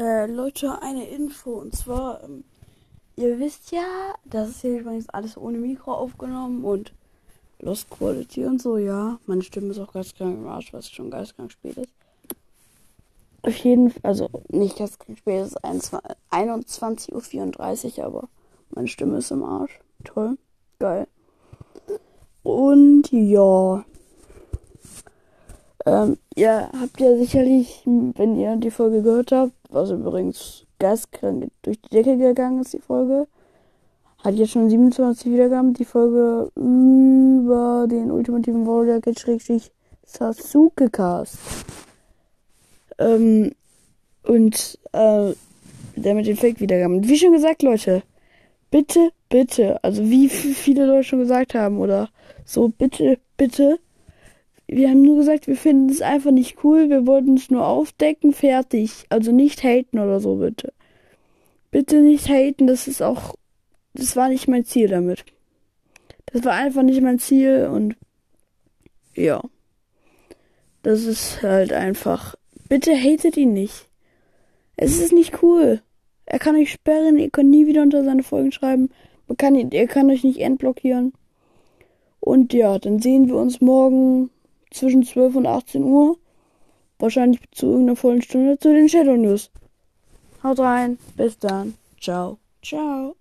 Äh, Leute, eine Info. Und zwar, ähm, ihr wisst ja, das ist hier übrigens alles ohne Mikro aufgenommen und Lost Quality und so, ja. Meine Stimme ist auch geistkrank im Arsch, was schon geistkrank spät ist. Auf jeden Fall, also nicht geistkrank spät, es ist 21.34 Uhr, aber meine Stimme ist im Arsch. Toll. Geil. Und ja. Ähm, ihr habt ja sicherlich, wenn ihr die Folge gehört habt, was übrigens geistkrank durch die Decke gegangen ist, die Folge, hat jetzt schon 27 Wiedergaben, die Folge über den ultimativen Warrior Schrägstrich Sasuke Cast. Ähm, und äh, der mit den Fake-Wiedergaben. Wie schon gesagt, Leute, bitte, bitte, also wie viele Leute schon gesagt haben, oder so, bitte, bitte, wir haben nur gesagt, wir finden es einfach nicht cool. Wir wollten es nur aufdecken, fertig. Also nicht haten oder so, bitte. Bitte nicht haten, das ist auch. Das war nicht mein Ziel damit. Das war einfach nicht mein Ziel und. Ja. Das ist halt einfach. Bitte hatet ihn nicht. Es ist nicht cool. Er kann euch sperren, ihr könnt nie wieder unter seine Folgen schreiben. Man kann er kann euch nicht entblockieren. Und ja, dann sehen wir uns morgen zwischen 12 und 18 Uhr. Wahrscheinlich zu irgendeiner vollen Stunde zu den Shadow News. Haut rein, bis dann. Ciao. Ciao.